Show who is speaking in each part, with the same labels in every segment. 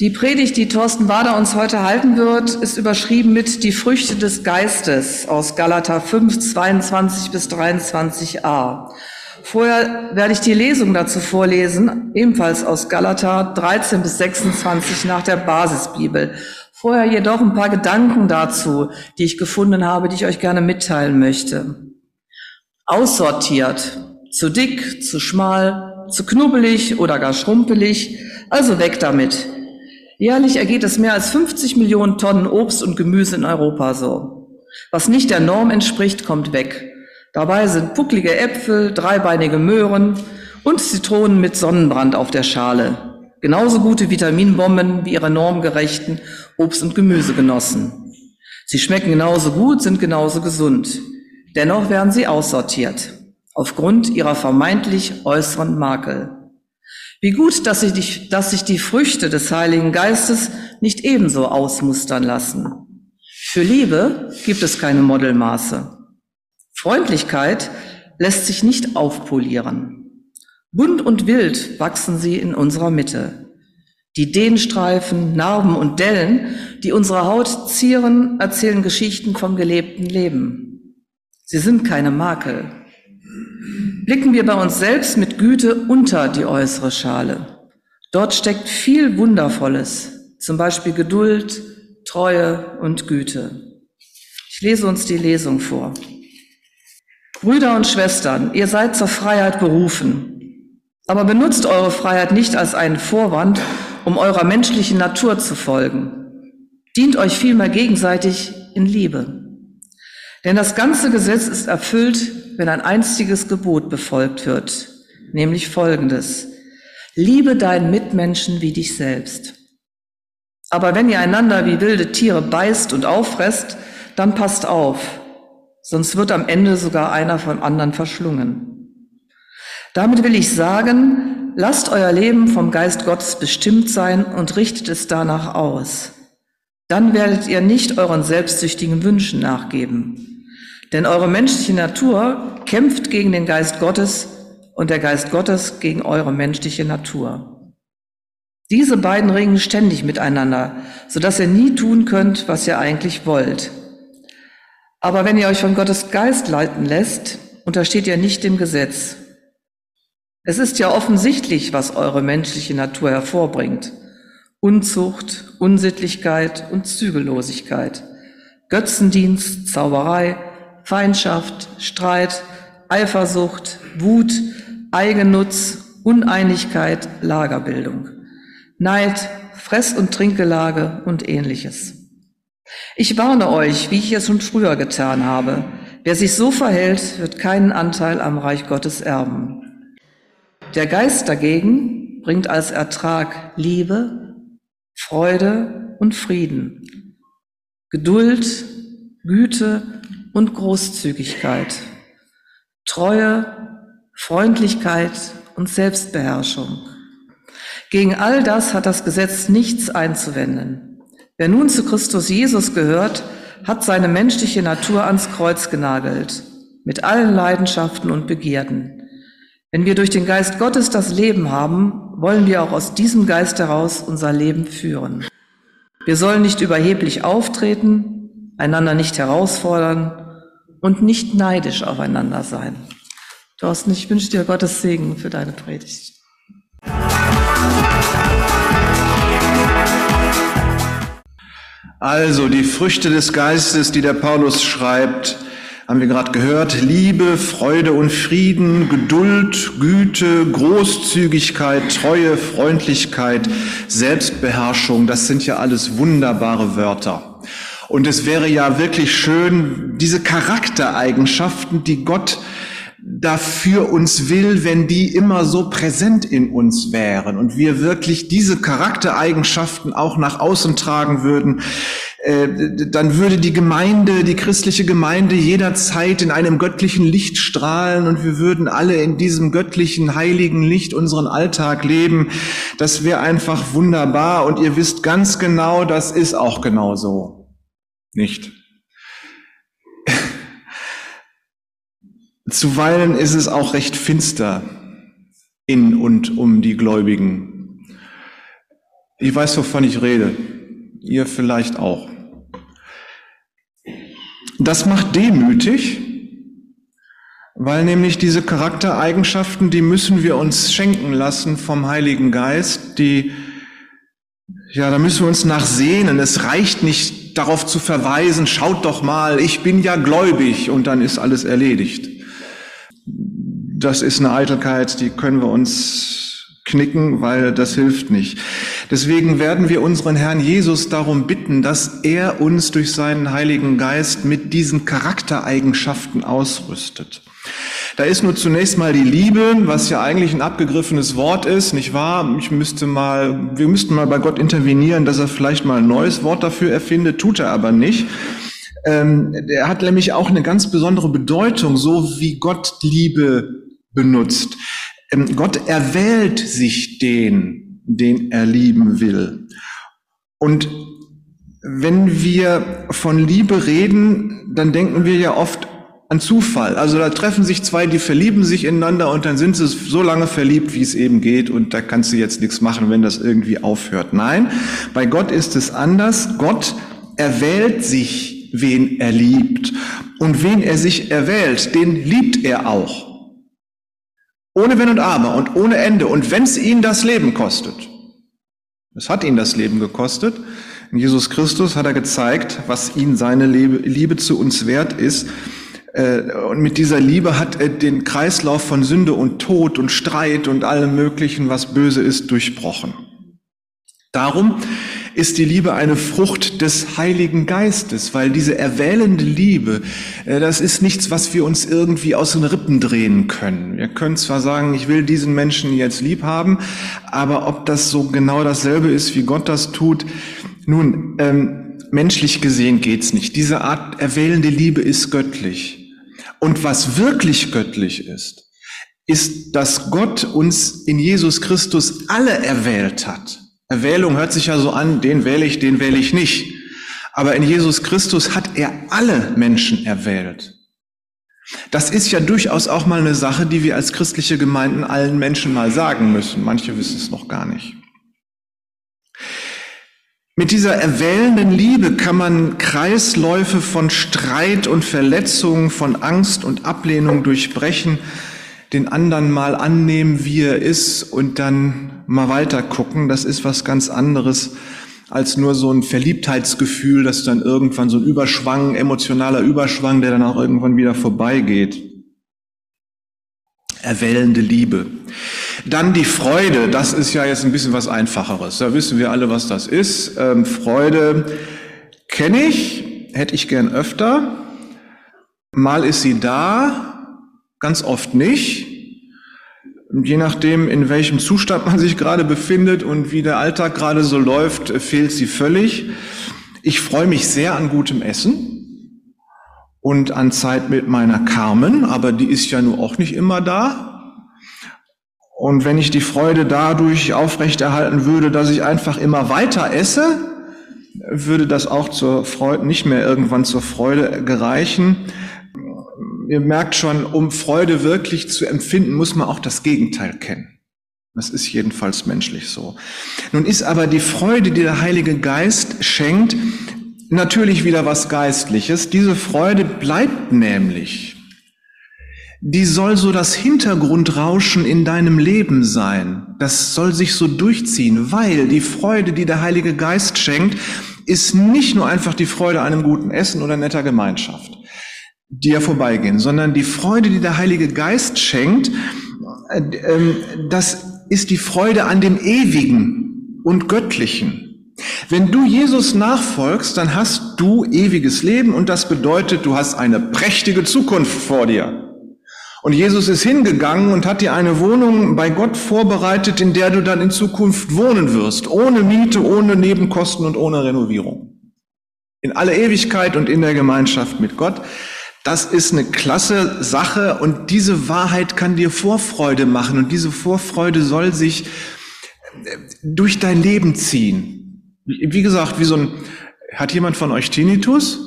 Speaker 1: Die Predigt, die Thorsten Wader uns heute halten wird, ist überschrieben mit Die Früchte des Geistes aus Galater 5, 22 bis 23a. Vorher werde ich die Lesung dazu vorlesen, ebenfalls aus Galater 13 bis 26 nach der Basisbibel. Vorher jedoch ein paar Gedanken dazu, die ich gefunden habe, die ich euch gerne mitteilen möchte. Aussortiert, zu dick, zu schmal, zu knubbelig oder gar schrumpelig, also weg damit. Jährlich ergeht es mehr als 50 Millionen Tonnen Obst und Gemüse in Europa so. Was nicht der Norm entspricht, kommt weg. Dabei sind pucklige Äpfel, dreibeinige Möhren und Zitronen mit Sonnenbrand auf der Schale. Genauso gute Vitaminbomben wie ihre normgerechten Obst- und Gemüsegenossen. Sie schmecken genauso gut, sind genauso gesund. Dennoch werden sie aussortiert, aufgrund ihrer vermeintlich äußeren Makel. Wie gut, dass sich, die, dass sich die Früchte des Heiligen Geistes nicht ebenso ausmustern lassen. Für Liebe gibt es keine Modelmaße. Freundlichkeit lässt sich nicht aufpolieren. Bunt und wild wachsen sie in unserer Mitte. Die Dehnstreifen, Narben und Dellen, die unsere Haut zieren, erzählen Geschichten vom gelebten Leben. Sie sind keine Makel. Blicken wir bei uns selbst mit Güte unter die äußere Schale. Dort steckt viel Wundervolles, zum Beispiel Geduld, Treue und Güte. Ich lese uns die Lesung vor. Brüder und Schwestern, ihr seid zur Freiheit berufen, aber benutzt eure Freiheit nicht als einen Vorwand, um eurer menschlichen Natur zu folgen. Dient euch vielmehr gegenseitig in Liebe. Denn das ganze Gesetz ist erfüllt, wenn ein einziges Gebot befolgt wird, nämlich folgendes. Liebe deinen Mitmenschen wie dich selbst. Aber wenn ihr einander wie wilde Tiere beißt und auffresst, dann passt auf, sonst wird am Ende sogar einer vom anderen verschlungen. Damit will ich sagen, lasst euer Leben vom Geist Gottes bestimmt sein und richtet es danach aus. Dann werdet ihr nicht euren selbstsüchtigen Wünschen nachgeben. Denn eure menschliche Natur kämpft gegen den Geist Gottes und der Geist Gottes gegen eure menschliche Natur. Diese beiden ringen ständig miteinander, sodass ihr nie tun könnt, was ihr eigentlich wollt. Aber wenn ihr euch von Gottes Geist leiten lässt, untersteht ihr nicht dem Gesetz. Es ist ja offensichtlich, was eure menschliche Natur hervorbringt. Unzucht, Unsittlichkeit und Zügellosigkeit, Götzendienst, Zauberei, Feindschaft, Streit, Eifersucht, Wut, Eigennutz, Uneinigkeit, Lagerbildung, Neid, Fress- und Trinkgelage und ähnliches. Ich warne euch, wie ich es schon früher getan habe. Wer sich so verhält, wird keinen Anteil am Reich Gottes erben. Der Geist dagegen bringt als Ertrag Liebe, Freude und Frieden, Geduld, Güte, und Großzügigkeit, Treue, Freundlichkeit und Selbstbeherrschung. Gegen all das hat das Gesetz nichts einzuwenden. Wer nun zu Christus Jesus gehört, hat seine menschliche Natur ans Kreuz genagelt, mit allen Leidenschaften und Begierden. Wenn wir durch den Geist Gottes das Leben haben, wollen wir auch aus diesem Geist heraus unser Leben führen. Wir sollen nicht überheblich auftreten, einander nicht herausfordern und nicht neidisch aufeinander sein. Thorsten, ich wünsche dir Gottes Segen für deine Predigt.
Speaker 2: Also die Früchte des Geistes, die der Paulus schreibt, haben wir gerade gehört, Liebe, Freude und Frieden, Geduld, Güte, Großzügigkeit, Treue, Freundlichkeit, Selbstbeherrschung, das sind ja alles wunderbare Wörter. Und es wäre ja wirklich schön, diese Charaktereigenschaften, die Gott dafür uns will, wenn die immer so präsent in uns wären und wir wirklich diese Charaktereigenschaften auch nach außen tragen würden, äh, dann würde die Gemeinde, die christliche Gemeinde jederzeit in einem göttlichen Licht strahlen und wir würden alle in diesem göttlichen, heiligen Licht unseren Alltag leben. Das wäre einfach wunderbar und ihr wisst ganz genau, das ist auch genau so nicht. Zuweilen ist es auch recht finster in und um die Gläubigen. Ich weiß, wovon ich rede. Ihr vielleicht auch. Das macht demütig, weil nämlich diese Charaktereigenschaften, die müssen wir uns schenken lassen vom Heiligen Geist, die, ja, da müssen wir uns nachsehnen. Es reicht nicht darauf zu verweisen, schaut doch mal, ich bin ja gläubig und dann ist alles erledigt. Das ist eine Eitelkeit, die können wir uns knicken, weil das hilft nicht. Deswegen werden wir unseren Herrn Jesus darum bitten, dass er uns durch seinen Heiligen Geist mit diesen Charaktereigenschaften ausrüstet. Da ist nur zunächst mal die Liebe, was ja eigentlich ein abgegriffenes Wort ist, nicht wahr? Ich müsste mal, wir müssten mal bei Gott intervenieren, dass er vielleicht mal ein neues Wort dafür erfindet, tut er aber nicht. Ähm, er hat nämlich auch eine ganz besondere Bedeutung, so wie Gott Liebe benutzt. Ähm, Gott erwählt sich den, den er lieben will. Und wenn wir von Liebe reden, dann denken wir ja oft an Zufall. Also da treffen sich zwei, die verlieben sich ineinander und dann sind sie so lange verliebt, wie es eben geht und da kannst du jetzt nichts machen, wenn das irgendwie aufhört. Nein, bei Gott ist es anders. Gott erwählt sich, wen er liebt. Und wen er sich erwählt, den liebt er auch. Ohne Wenn und Aber und ohne Ende. Und wenn es ihn das Leben kostet. Es hat ihn das Leben gekostet. In Jesus Christus hat er gezeigt, was ihn seine Liebe, zu uns wert ist. Äh, und mit dieser Liebe hat er den Kreislauf von Sünde und Tod und Streit und allem Möglichen, was böse ist, durchbrochen. Darum ist die Liebe eine Frucht des Heiligen Geistes, weil diese erwählende Liebe, äh, das ist nichts, was wir uns irgendwie aus den Rippen drehen können. Wir können zwar sagen, ich will diesen Menschen jetzt lieb haben, aber ob das so genau dasselbe ist, wie Gott das tut, nun, ähm, menschlich gesehen geht's nicht. Diese Art erwählende Liebe ist göttlich. Und was wirklich göttlich ist, ist, dass Gott uns in Jesus Christus alle erwählt hat. Erwählung hört sich ja so an, den wähle ich, den wähle ich nicht. Aber in Jesus Christus hat er alle Menschen erwählt. Das ist ja durchaus auch mal eine Sache, die wir als christliche Gemeinden allen Menschen mal sagen müssen. Manche wissen es noch gar nicht. Mit dieser erwählenden Liebe kann man Kreisläufe von Streit und Verletzungen, von Angst und Ablehnung durchbrechen, den anderen mal annehmen, wie er ist und dann mal weiter gucken. Das ist was ganz anderes als nur so ein Verliebtheitsgefühl, das dann irgendwann so ein Überschwang, emotionaler Überschwang, der dann auch irgendwann wieder vorbeigeht. Erwählende Liebe. Dann die Freude, das ist ja jetzt ein bisschen was Einfacheres. Da wissen wir alle, was das ist. Ähm, Freude kenne ich, hätte ich gern öfter. Mal ist sie da, ganz oft nicht. Je nachdem, in welchem Zustand man sich gerade befindet und wie der Alltag gerade so läuft, fehlt sie völlig. Ich freue mich sehr an gutem Essen und an Zeit mit meiner Carmen, aber die ist ja nur auch nicht immer da. Und wenn ich die Freude dadurch aufrechterhalten würde, dass ich einfach immer weiter esse, würde das auch zur Freude, nicht mehr irgendwann zur Freude gereichen ihr merkt schon, um Freude wirklich zu empfinden, muss man auch das Gegenteil kennen. Das ist jedenfalls menschlich so. Nun ist aber die Freude, die der Heilige Geist schenkt, natürlich wieder was Geistliches. Diese Freude bleibt nämlich. Die soll so das Hintergrundrauschen in deinem Leben sein. Das soll sich so durchziehen, weil die Freude, die der Heilige Geist schenkt, ist nicht nur einfach die Freude einem guten Essen oder netter Gemeinschaft die ja vorbeigehen, sondern die Freude, die der Heilige Geist schenkt, äh, ähm, das ist die Freude an dem Ewigen und Göttlichen. Wenn du Jesus nachfolgst, dann hast du ewiges Leben und das bedeutet, du hast eine prächtige Zukunft vor dir. Und Jesus ist hingegangen und hat dir eine Wohnung bei Gott vorbereitet, in der du dann in Zukunft wohnen wirst, ohne Miete, ohne Nebenkosten und ohne Renovierung. In aller Ewigkeit und in der Gemeinschaft mit Gott. Das ist eine klasse Sache und diese Wahrheit kann dir Vorfreude machen und diese Vorfreude soll sich äh, durch dein Leben ziehen. Wie gesagt, wie so ein, hat jemand von euch Tinnitus?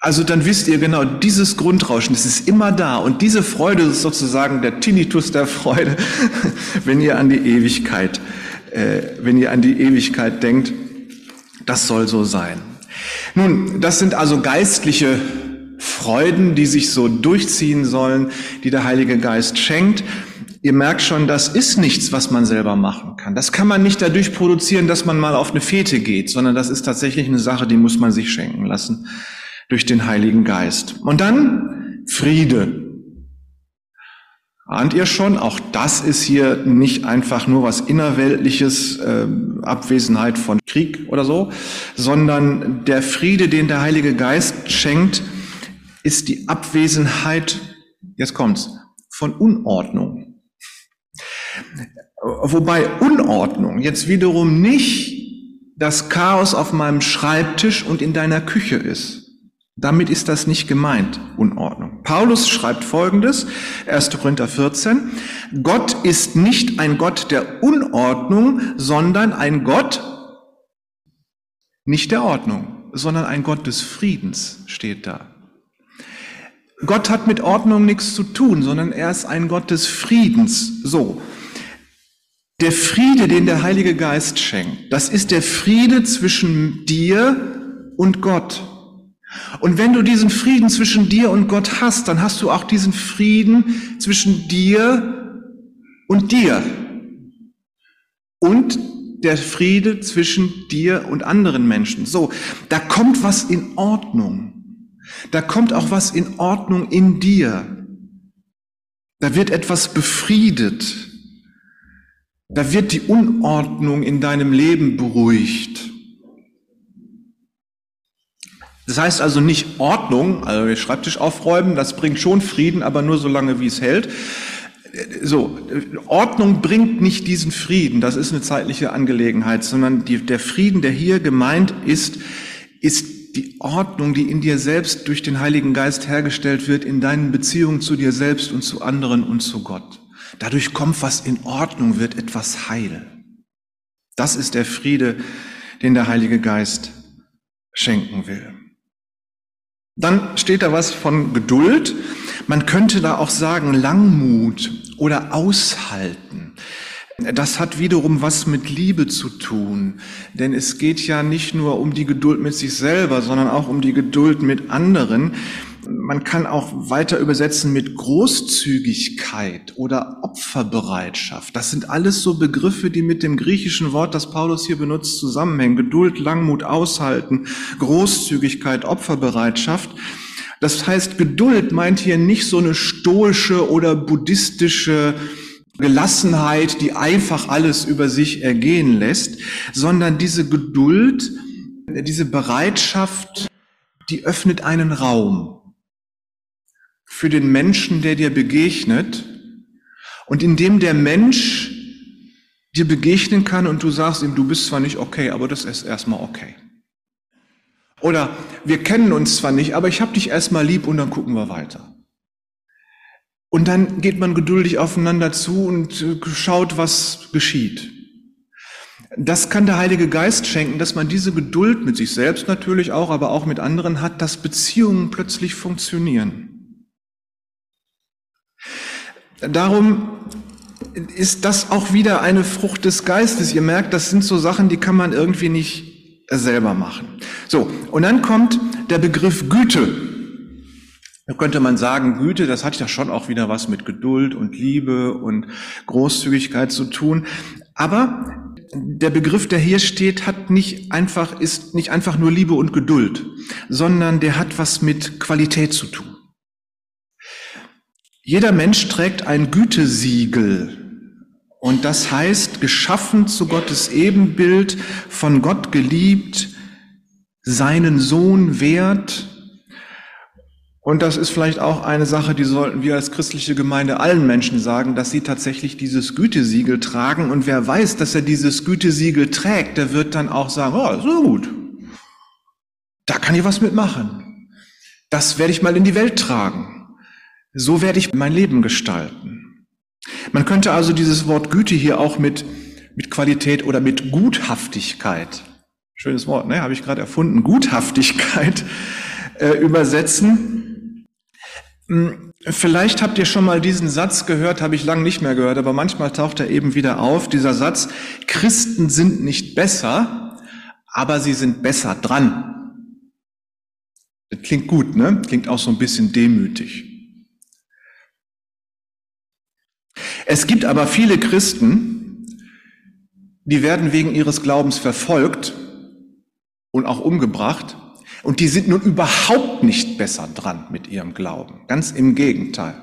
Speaker 2: Also dann wisst ihr genau, dieses Grundrauschen, das ist immer da und diese Freude ist sozusagen der Tinnitus der Freude, wenn ihr an die Ewigkeit äh, wenn ihr an die Ewigkeit denkt. Das soll so sein. Nun, das sind also geistliche Freuden, die sich so durchziehen sollen, die der Heilige Geist schenkt. Ihr merkt schon, das ist nichts, was man selber machen kann. Das kann man nicht dadurch produzieren, dass man mal auf eine Fete geht, sondern das ist tatsächlich eine Sache, die muss man sich schenken lassen durch den Heiligen Geist. Und dann Friede. Ahnt ihr schon, auch das ist hier nicht einfach nur was innerweltliches, äh, Abwesenheit von Krieg oder so, sondern der Friede, den der Heilige Geist schenkt, ist die Abwesenheit, jetzt kommt's, von Unordnung. Wobei Unordnung jetzt wiederum nicht das Chaos auf meinem Schreibtisch und in deiner Küche ist. Damit ist das nicht gemeint, Unordnung. Paulus schreibt Folgendes, 1. Korinther 14, Gott ist nicht ein Gott der Unordnung, sondern ein Gott nicht der Ordnung, sondern ein Gott des Friedens steht da. Gott hat mit Ordnung nichts zu tun, sondern er ist ein Gott des Friedens. So. Der Friede, den der Heilige Geist schenkt, das ist der Friede zwischen dir und Gott. Und wenn du diesen Frieden zwischen dir und Gott hast, dann hast du auch diesen Frieden zwischen dir und dir. Und der Friede zwischen dir und anderen Menschen. So, da kommt was in Ordnung. Da kommt auch was in Ordnung in dir. Da wird etwas befriedet. Da wird die Unordnung in deinem Leben beruhigt. Das heißt also nicht Ordnung, also den Schreibtisch aufräumen, das bringt schon Frieden, aber nur so lange, wie es hält. So, Ordnung bringt nicht diesen Frieden, das ist eine zeitliche Angelegenheit, sondern die, der Frieden, der hier gemeint ist, ist die Ordnung, die in dir selbst durch den Heiligen Geist hergestellt wird, in deinen Beziehungen zu dir selbst und zu anderen und zu Gott. Dadurch kommt was in Ordnung, wird etwas heil. Das ist der Friede, den der Heilige Geist schenken will. Dann steht da was von Geduld. Man könnte da auch sagen Langmut oder Aushalten. Das hat wiederum was mit Liebe zu tun, denn es geht ja nicht nur um die Geduld mit sich selber, sondern auch um die Geduld mit anderen. Man kann auch weiter übersetzen mit Großzügigkeit oder Opferbereitschaft. Das sind alles so Begriffe, die mit dem griechischen Wort, das Paulus hier benutzt, zusammenhängen. Geduld, Langmut, Aushalten, Großzügigkeit, Opferbereitschaft. Das heißt, Geduld meint hier nicht so eine stoische oder buddhistische Gelassenheit, die einfach alles über sich ergehen lässt, sondern diese Geduld, diese Bereitschaft, die öffnet einen Raum für den Menschen, der dir begegnet und in dem der Mensch dir begegnen kann und du sagst ihm, du bist zwar nicht okay, aber das ist erstmal okay. Oder wir kennen uns zwar nicht, aber ich habe dich erstmal lieb und dann gucken wir weiter. Und dann geht man geduldig aufeinander zu und äh, schaut, was geschieht. Das kann der Heilige Geist schenken, dass man diese Geduld mit sich selbst natürlich auch, aber auch mit anderen hat, dass Beziehungen plötzlich funktionieren. Darum ist das auch wieder eine Frucht des Geistes. Ihr merkt, das sind so Sachen, die kann man irgendwie nicht selber machen. So, und dann kommt der Begriff Güte. Da könnte man sagen, Güte, das hat ja schon auch wieder was mit Geduld und Liebe und Großzügigkeit zu tun. Aber der Begriff, der hier steht, hat nicht einfach, ist nicht einfach nur Liebe und Geduld, sondern der hat was mit Qualität zu tun. Jeder Mensch trägt ein Gütesiegel. Und das heißt, geschaffen zu Gottes Ebenbild, von Gott geliebt, seinen Sohn wert. Und das ist vielleicht auch eine Sache, die sollten wir als christliche Gemeinde allen Menschen sagen, dass sie tatsächlich dieses Gütesiegel tragen. Und wer weiß, dass er dieses Gütesiegel trägt, der wird dann auch sagen, oh, so gut. Da kann ich was mitmachen. Das werde ich mal in die Welt tragen. So werde ich mein Leben gestalten. Man könnte also dieses Wort Güte hier auch mit, mit Qualität oder mit Guthaftigkeit, schönes Wort, ne, habe ich gerade erfunden, Guthaftigkeit äh, übersetzen. Hm, vielleicht habt ihr schon mal diesen Satz gehört, habe ich lange nicht mehr gehört, aber manchmal taucht er eben wieder auf, dieser Satz, Christen sind nicht besser, aber sie sind besser dran. Das klingt gut, ne? Klingt auch so ein bisschen demütig. Es gibt aber viele Christen, die werden wegen ihres Glaubens verfolgt und auch umgebracht. Und die sind nun überhaupt nicht besser dran mit ihrem Glauben. Ganz im Gegenteil.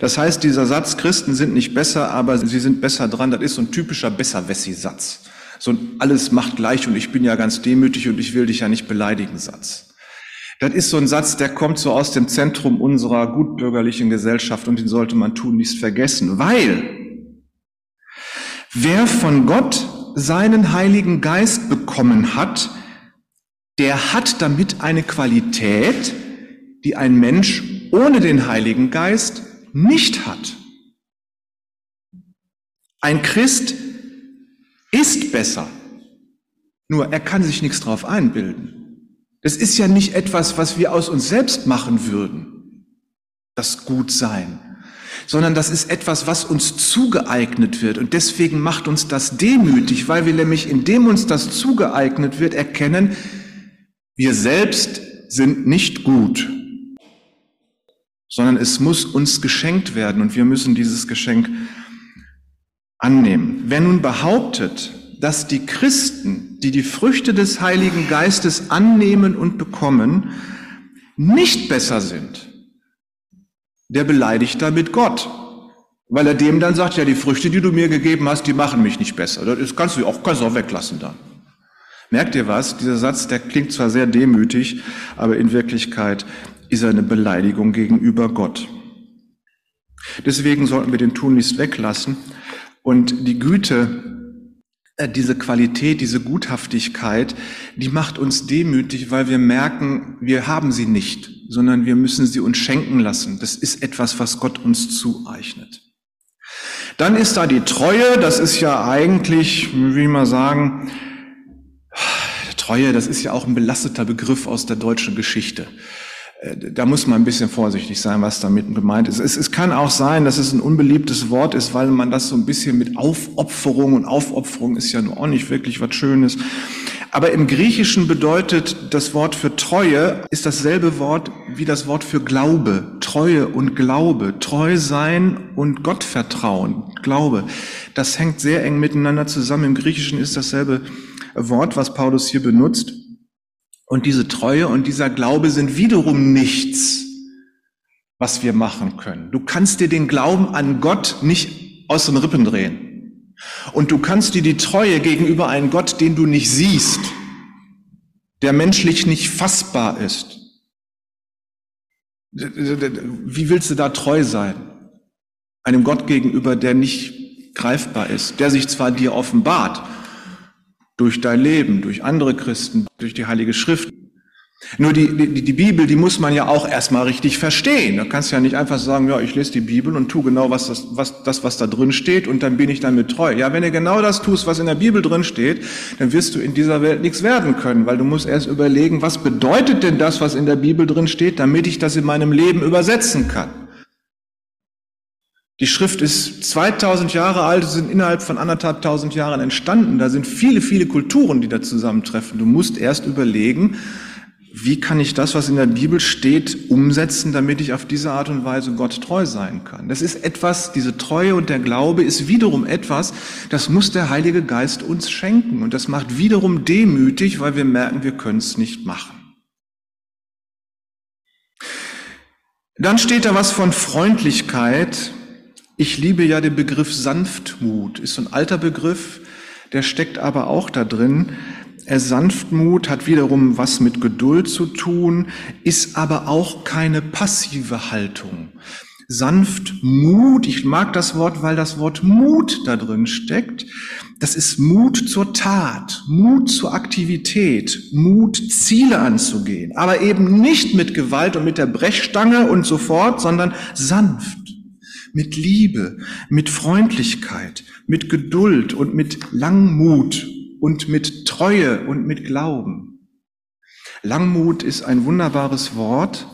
Speaker 2: Das heißt, dieser Satz, Christen sind nicht besser, aber sie sind besser dran, das ist so ein typischer Besserwessi-Satz. So ein alles macht gleich und ich bin ja ganz demütig und ich will dich ja nicht beleidigen Satz. Das ist so ein Satz, der kommt so aus dem Zentrum unserer gutbürgerlichen Gesellschaft und den sollte man tun, nicht vergessen, weil wer von Gott seinen Heiligen Geist bekommen hat, der hat damit eine Qualität, die ein Mensch ohne den Heiligen Geist nicht hat. Ein Christ ist besser, nur er kann sich nichts drauf einbilden. Das ist ja nicht etwas, was wir aus uns selbst machen würden, das Gutsein, sondern das ist etwas, was uns zugeeignet wird. Und deswegen macht uns das demütig, weil wir nämlich, indem uns das zugeeignet wird, erkennen, wir selbst sind nicht gut, sondern es muss uns geschenkt werden und wir müssen dieses Geschenk annehmen. Wer nun behauptet, dass die Christen, die die Früchte des Heiligen Geistes annehmen und bekommen, nicht besser sind, der beleidigt damit Gott. Weil er dem dann sagt, ja, die Früchte, die du mir gegeben hast, die machen mich nicht besser. Das kannst du auch, kannst du auch weglassen dann. Merkt ihr was? Dieser Satz, der klingt zwar sehr demütig, aber in Wirklichkeit ist er eine Beleidigung gegenüber Gott. Deswegen sollten wir den tunlichst weglassen und die Güte äh, diese Qualität, diese Guthaftigkeit, die macht uns demütig, weil wir merken, wir haben sie nicht, sondern wir müssen sie uns schenken lassen. Das ist etwas, was Gott uns zueignet. Dann ist da die Treue, das ist ja eigentlich, wie man sagen, Treue, das ist ja auch ein belasteter Begriff aus der deutschen Geschichte. Äh, da muss man ein bisschen vorsichtig sein, was damit gemeint ist. Es, es, kann auch sein, dass es ein unbeliebtes Wort ist, weil man das so ein bisschen mit Aufopferung und Aufopferung ist ja nur auch nicht wirklich was Schönes. Aber im Griechischen bedeutet das Wort für Treue ist dasselbe Wort wie das Wort für Glaube. Treue und Glaube. Treu sein und Gottvertrauen. Glaube. Das hängt sehr eng miteinander zusammen. Im Griechischen ist dasselbe Wort, was Paulus hier benutzt. Und diese Treue und dieser Glaube sind wiederum nichts, was wir machen können. Du kannst dir den Glauben an Gott nicht aus den Rippen drehen. Und du kannst dir die Treue gegenüber einem Gott, den du nicht siehst, der menschlich nicht fassbar ist. Wie willst du da treu sein? Einem Gott gegenüber, der nicht greifbar ist, der sich zwar dir offenbart, durch dein Leben, durch andere Christen, durch die Heilige Schrift. Nur die, die, die Bibel, die muss man ja auch erstmal richtig verstehen. Da kannst du ja nicht einfach sagen, ja, ich lese die Bibel und tu genau was das, was, das, was da drin steht und dann bin ich damit treu. Ja, wenn du genau das tust, was in der Bibel drin steht, dann wirst du in dieser Welt nichts werden können, weil du musst erst überlegen, was bedeutet denn das, was in der Bibel drin steht, damit ich das in meinem Leben übersetzen kann. Die Schrift ist 2000 Jahre alt, sind innerhalb von anderthalb tausend Jahren entstanden. Da sind viele, viele Kulturen, die da zusammentreffen. Du musst erst überlegen, wie kann ich das, was in der Bibel steht, umsetzen, damit ich auf diese Art und Weise Gott treu sein kann. Das ist etwas, diese Treue und der Glaube ist wiederum etwas, das muss der Heilige Geist uns schenken. Und das macht wiederum demütig, weil wir merken, wir können es nicht machen. Dann steht da was von Freundlichkeit. Ich liebe ja den Begriff Sanftmut, ist so ein alter Begriff, der steckt aber auch da drin. Er Sanftmut hat wiederum was mit Geduld zu tun, ist aber auch keine passive Haltung. Sanftmut, ich mag das Wort, weil das Wort Mut da drin steckt. Das ist Mut zur Tat, Mut zur Aktivität, Mut, Ziele anzugehen, aber eben nicht mit Gewalt und mit der Brechstange und so fort, sondern sanft mit Liebe, mit Freundlichkeit, mit Geduld und mit Langmut und mit Treue und mit Glauben. Langmut ist ein wunderbares Wort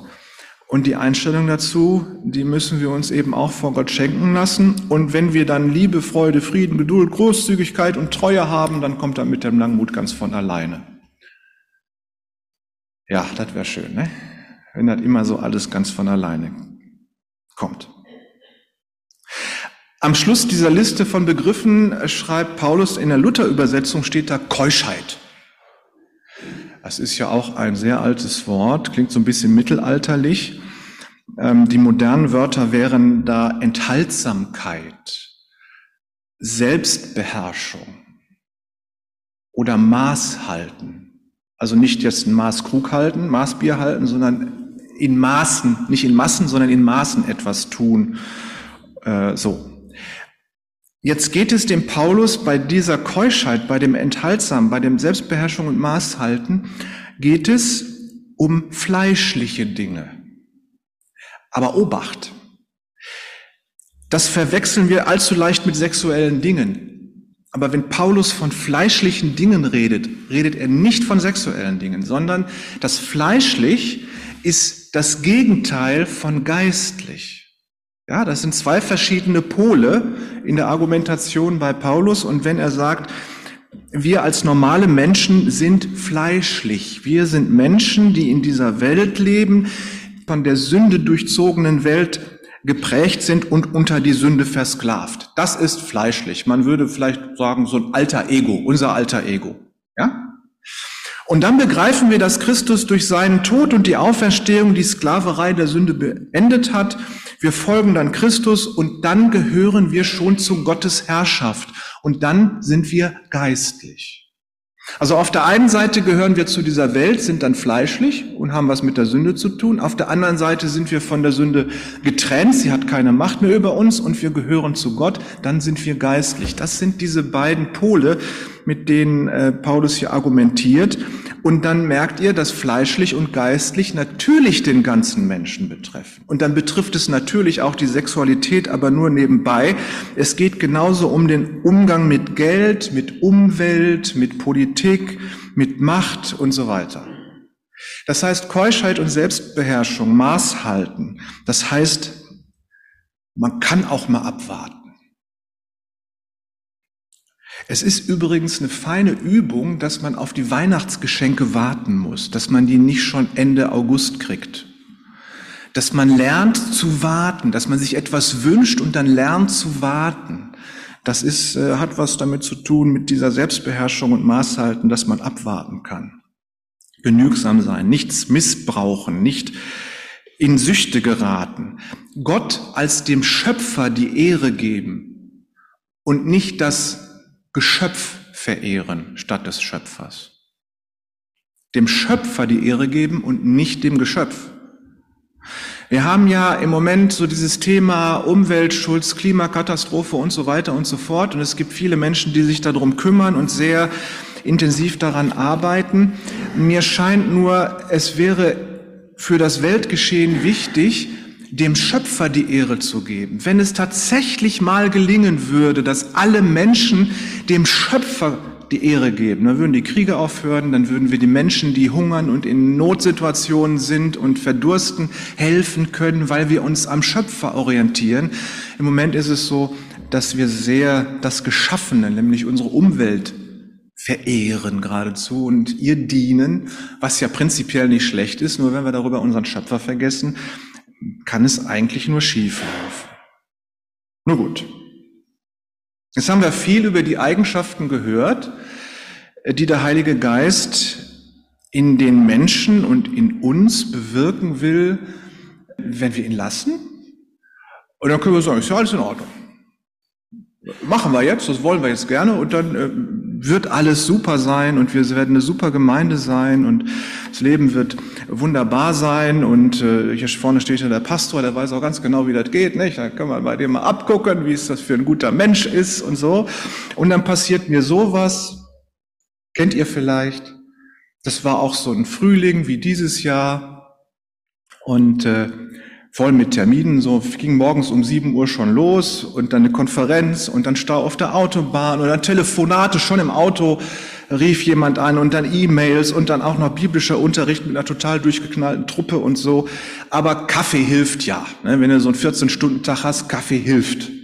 Speaker 2: Und die Einstellung dazu, die müssen wir uns eben auch vor Gott schenken lassen. Und wenn wir dann Liebe, Freude, Frieden, Geduld, Großzügigkeit und Treue haben, dann kommt er mit dem Langmut ganz von alleine. Ja, das wäre schön, ne? Wenn das immer so alles ganz von alleine kommt. Am Schluss dieser Liste von Begriffen schreibt Paulus in der Luther-Übersetzung steht da Keuschheit. Das ist ja auch ein sehr altes Wort, klingt so ein bisschen mittelalterlich. Ähm, die modernen Wörter wären da Enthaltsamkeit, Selbstbeherrschung oder Maß halten. Also nicht jetzt ein Maß Krug halten, Maßbier halten, sondern in Maßen, nicht in Massen, sondern in Maßen etwas tun. Äh, so. Jetzt geht es dem Paulus bei dieser Keuschheit, bei dem Enthaltsam, bei dem Selbstbeherrschung und Maßhalten, geht es um fleischliche Dinge. Aber Obacht. Das verwechseln wir allzu leicht mit sexuellen Dingen. Aber wenn Paulus von fleischlichen Dingen redet, redet er nicht von sexuellen Dingen, sondern das fleischlich ist das Gegenteil von geistlich. Ja, das sind zwei verschiedene Pole in der Argumentation bei Paulus. Und wenn er sagt, wir als normale Menschen sind fleischlich. Wir sind Menschen, die in dieser Welt leben, von der Sünde durchzogenen Welt geprägt sind und unter die Sünde versklavt. Das ist fleischlich. Man würde vielleicht sagen, so ein alter Ego, unser alter Ego. Ja? Und dann begreifen wir, dass Christus durch seinen Tod und die Auferstehung die Sklaverei der Sünde beendet hat. Wir folgen dann Christus und dann gehören wir schon zu Gottes Herrschaft und dann sind wir geistlich. Also auf der einen Seite gehören wir zu dieser Welt, sind dann fleischlich und haben was mit der Sünde zu tun. Auf der anderen Seite sind wir von der Sünde getrennt, sie hat keine Macht mehr über uns und wir gehören zu Gott, dann sind wir geistlich. Das sind diese beiden Pole, mit denen äh, Paulus hier argumentiert. Und dann merkt ihr, dass fleischlich und geistlich natürlich den ganzen Menschen betreffen. Und dann betrifft es natürlich auch die Sexualität, aber nur nebenbei. Es geht genauso um den Umgang mit Geld, mit Umwelt, mit Politik, mit Macht und so weiter. Das heißt Keuschheit und Selbstbeherrschung, Maß halten. Das heißt, man kann auch mal abwarten. Es ist übrigens eine feine Übung, dass man auf die Weihnachtsgeschenke warten muss, dass man die nicht schon Ende August kriegt. Dass man lernt zu warten, dass man sich etwas wünscht und dann lernt zu warten. Das ist, äh, hat was damit zu tun mit dieser Selbstbeherrschung und Maßhalten, dass man abwarten kann. Genügsam sein, nichts missbrauchen, nicht in Süchte geraten. Gott als dem Schöpfer die Ehre geben und nicht das Geschöpf verehren statt des Schöpfers. Dem Schöpfer die Ehre geben und nicht dem Geschöpf. Wir haben ja im Moment so dieses Thema Umweltschutz, Klimakatastrophe und so weiter und so fort. Und es gibt viele Menschen, die sich darum kümmern und sehr intensiv daran arbeiten. Mir scheint nur, es wäre für das Weltgeschehen wichtig, dem Schöpfer die Ehre zu geben. Wenn es tatsächlich mal gelingen würde, dass alle Menschen dem Schöpfer die Ehre geben, dann würden die Kriege aufhören, dann würden wir die Menschen, die hungern und in Notsituationen sind und verdursten, helfen können, weil wir uns am Schöpfer orientieren. Im Moment ist es so, dass wir sehr das Geschaffene, nämlich unsere Umwelt, verehren geradezu und ihr dienen, was ja prinzipiell nicht schlecht ist, nur wenn wir darüber unseren Schöpfer vergessen, kann es eigentlich nur schief laufen. Nur gut. Jetzt haben wir viel über die Eigenschaften gehört, die der Heilige Geist in den Menschen und in uns bewirken will, wenn wir ihn lassen. Und dann können wir sagen, ist ja alles in Ordnung. Machen wir jetzt, das wollen wir jetzt gerne und dann äh, wird alles super sein und wir werden eine super Gemeinde sein und das Leben wird wunderbar sein und äh, hier vorne steht ja der Pastor, der weiß auch ganz genau, wie das geht, nicht? Da können wir bei dem mal abgucken, wie es das für ein guter Mensch ist und so. Und dann passiert mir sowas, kennt ihr vielleicht, das war auch so ein Frühling wie dieses Jahr und äh, voll mit Terminen, so ging morgens um sieben Uhr schon los und dann eine Konferenz und dann Stau auf der Autobahn und dann Telefonate schon im Auto rief jemand an und dann E-Mails und dann auch noch biblischer Unterricht mit einer total durchgeknallten Truppe und so. Aber Kaffee hilft ja. Ne? Wenn du so einen 14-Stunden-Tag hast, Kaffee hilft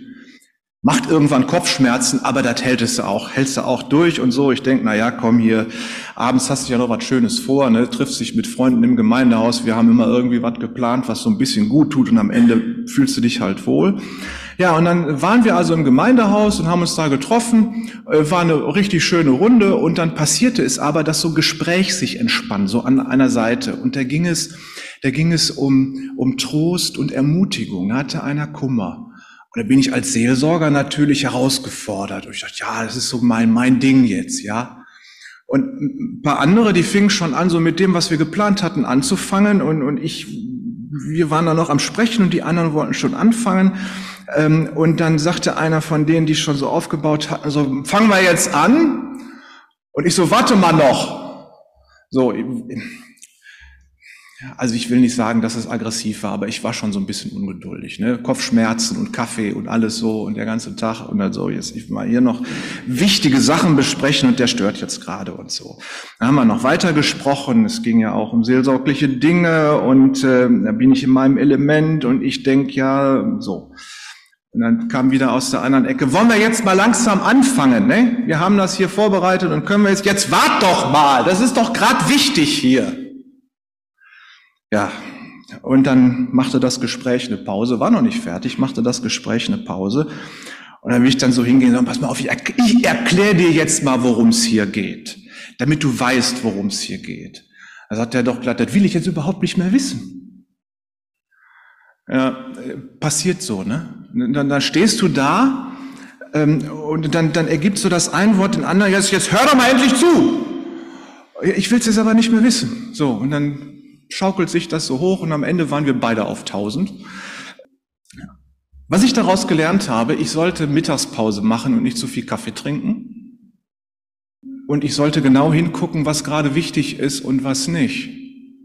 Speaker 2: macht irgendwann Kopfschmerzen, aber das hältst du auch, hältst du auch durch und so. Ich denk, na ja, komm hier, abends hast du ja noch was Schönes vor, ne? triffst dich mit Freunden im Gemeindehaus. Wir haben immer irgendwie was geplant, was so ein bisschen gut tut und am Ende fühlst du dich halt wohl. Ja, und dann waren wir also im Gemeindehaus und haben uns da getroffen, äh, war eine richtig schöne Runde und dann passierte es aber, dass so Gespräch sich entspann, so an einer Seite. Und da ging es, da ging es um, um Trost und Ermutigung. Da hatte einer Kummer. Und da bin ich als Seelsorger natürlich herausgefordert. Und ich dachte, ja, das ist so mein, mein Ding jetzt, ja. Und ein paar andere, die fingen schon an, so mit dem, was wir geplant hatten, anzufangen. Und, und ich, wir waren da noch am Sprechen und die anderen wollten schon anfangen. Ähm, und dann sagte einer von denen, die schon so aufgebaut hatten, so, fangen wir jetzt an. Und ich so, warte mal noch. So, also ich will nicht sagen, dass es aggressiv war, aber ich war schon so ein bisschen ungeduldig. Ne? Kopfschmerzen und Kaffee und alles so und der ganze Tag und dann so, jetzt ich mal hier noch wichtige Sachen besprechen und der stört jetzt gerade und so. Dann haben wir noch weiter gesprochen, es ging ja auch um seelsorgliche Dinge und äh, da bin ich in meinem Element und ich denk ja so. Und dann kam wieder aus der anderen Ecke, wollen wir jetzt mal langsam anfangen, ne? Wir haben das hier vorbereitet und können wir jetzt, jetzt wart doch mal, das ist doch gerade wichtig hier. Ja, und dann machte das Gespräch eine Pause, war noch nicht fertig, machte das Gespräch eine Pause. Und dann will ich dann so hingehen und sagen, pass mal auf, ich, ich erkläre dir jetzt mal, worum es hier geht, damit du weißt, worum es hier geht. Da sagt er doch glatt, das will ich jetzt überhaupt nicht mehr wissen. Ja, passiert so, ne? Dann, dann stehst du da ähm, und dann, dann ergibt so das ein Wort den anderen, jetzt, jetzt hör doch mal endlich zu. Ich will es jetzt aber nicht mehr wissen. So, und dann schaukelt sich das so hoch und am Ende waren wir beide auf 1000. Was ich daraus gelernt habe, ich sollte Mittagspause machen und nicht zu viel Kaffee trinken. Und ich sollte genau hingucken, was gerade wichtig ist und was nicht.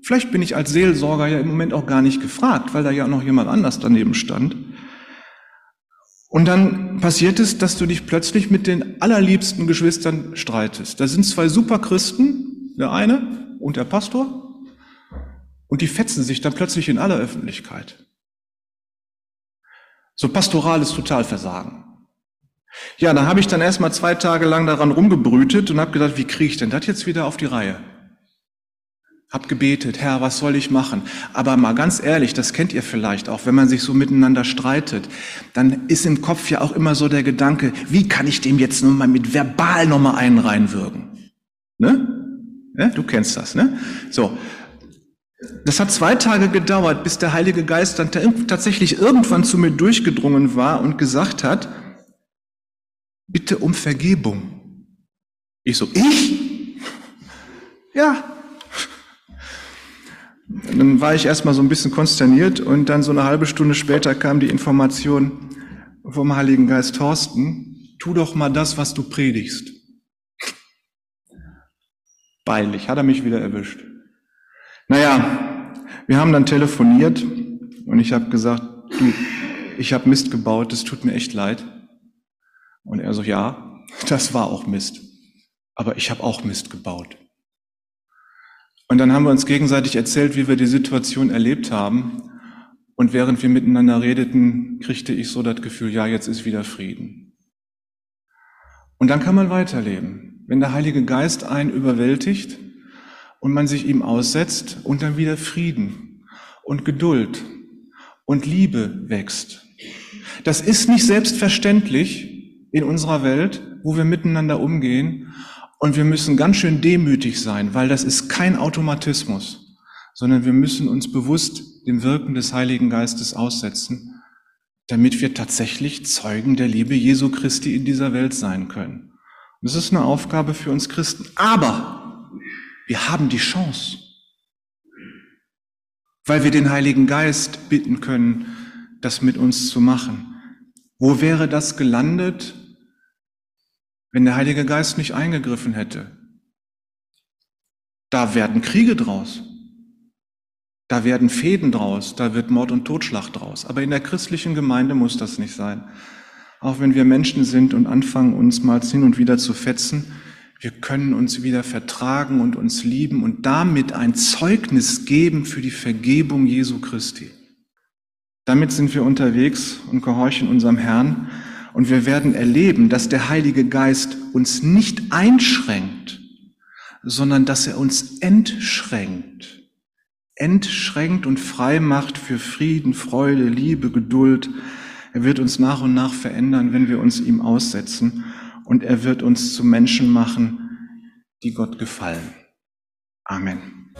Speaker 2: Vielleicht bin ich als Seelsorger ja im Moment auch gar nicht gefragt, weil da ja noch jemand anders daneben stand. Und dann passiert es, dass du dich plötzlich mit den allerliebsten Geschwistern streitest. Da sind zwei Superchristen, der eine und der Pastor, und die fetzen sich dann plötzlich in aller Öffentlichkeit. So pastorales Totalversagen. Ja, da habe ich dann erstmal zwei Tage lang daran rumgebrütet und habe gedacht, wie kriege ich denn das jetzt wieder auf die Reihe? Hab gebetet, Herr, was soll ich machen? Aber mal ganz ehrlich, das kennt ihr vielleicht auch, wenn man sich so miteinander streitet, dann ist im Kopf ja auch immer so der Gedanke, wie kann ich dem jetzt nur mal mit verbal nochmal einen reinwürgen? Ne? Ja, du kennst das, ne? So. Das hat zwei Tage gedauert, bis der Heilige Geist dann tatsächlich irgendwann zu mir durchgedrungen war und gesagt hat, bitte um Vergebung. Ich so, ich? Ja. Dann war ich erstmal so ein bisschen konsterniert und dann so eine halbe Stunde später kam die Information vom Heiligen Geist Thorsten, tu doch mal das, was du predigst. Peinlich, hat er mich wieder erwischt. Naja, wir haben dann telefoniert und ich habe gesagt, du, ich habe Mist gebaut, das tut mir echt leid. Und er so, ja, das war auch Mist. Aber ich habe auch Mist gebaut. Und dann haben wir uns gegenseitig erzählt, wie wir die Situation erlebt haben. Und während wir miteinander redeten, kriegte ich so das Gefühl, ja, jetzt ist wieder Frieden. Und dann kann man weiterleben. Wenn der Heilige Geist einen überwältigt, und man sich ihm aussetzt und dann wieder Frieden und Geduld und Liebe wächst. Das ist nicht selbstverständlich in unserer Welt, wo wir miteinander umgehen und wir müssen ganz schön demütig sein, weil das ist kein Automatismus, sondern wir müssen uns bewusst dem Wirken des Heiligen Geistes aussetzen, damit wir tatsächlich Zeugen der Liebe Jesu Christi in dieser Welt sein können. Das ist eine Aufgabe für uns Christen. Aber wir haben die Chance, weil wir den Heiligen Geist bitten können, das mit uns zu machen. Wo wäre das gelandet, wenn der Heilige Geist nicht eingegriffen hätte? Da werden Kriege draus. Da werden Fäden draus, da wird Mord und Totschlag draus. Aber in der christlichen Gemeinde muss das nicht sein. Auch wenn wir Menschen sind und anfangen, uns mal hin und wieder zu fetzen, Wir können uns wieder vertragen und uns lieben und damit ein Zeugnis geben für die Vergebung Jesu Christi. Damit sind wir unterwegs und gehorchen unserem Herrn und wir werden erleben, dass der Heilige Geist uns nicht einschränkt, sondern dass er uns entschränkt. Entschränkt und frei macht für Frieden, Freude, Liebe, Geduld. Er wird uns nach und nach verändern, wenn wir uns ihm aussetzen und er wird uns zu Menschen machen, die Gott gefallen. Amen.